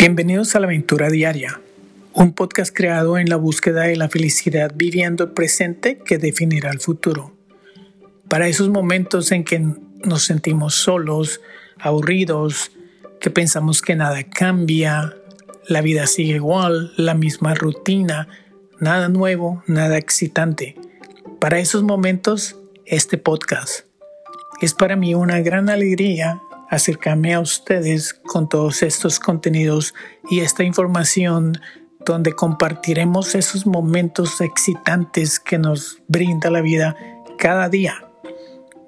Bienvenidos a la aventura diaria, un podcast creado en la búsqueda de la felicidad viviendo el presente que definirá el futuro. Para esos momentos en que nos sentimos solos, aburridos, que pensamos que nada cambia, la vida sigue igual, la misma rutina, nada nuevo, nada excitante. Para esos momentos, este podcast es para mí una gran alegría acercarme a ustedes con todos estos contenidos y esta información donde compartiremos esos momentos excitantes que nos brinda la vida cada día.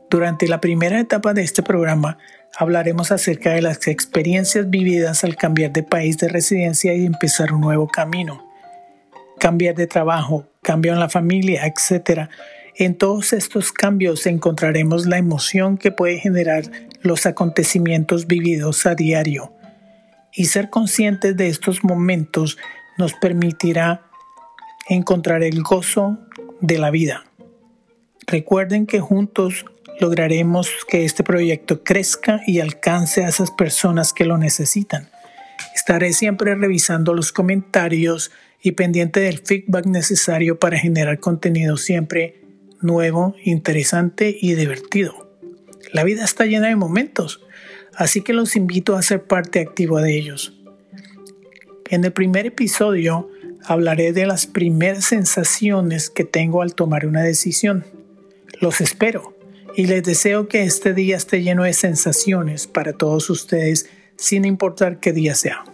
Durante la primera etapa de este programa hablaremos acerca de las experiencias vividas al cambiar de país de residencia y empezar un nuevo camino. Cambiar de trabajo, cambio en la familia, etc. En todos estos cambios encontraremos la emoción que puede generar los acontecimientos vividos a diario. Y ser conscientes de estos momentos nos permitirá encontrar el gozo de la vida. Recuerden que juntos lograremos que este proyecto crezca y alcance a esas personas que lo necesitan. Estaré siempre revisando los comentarios y pendiente del feedback necesario para generar contenido siempre nuevo, interesante y divertido. La vida está llena de momentos, así que los invito a ser parte activa de ellos. En el primer episodio hablaré de las primeras sensaciones que tengo al tomar una decisión. Los espero y les deseo que este día esté lleno de sensaciones para todos ustedes sin importar qué día sea.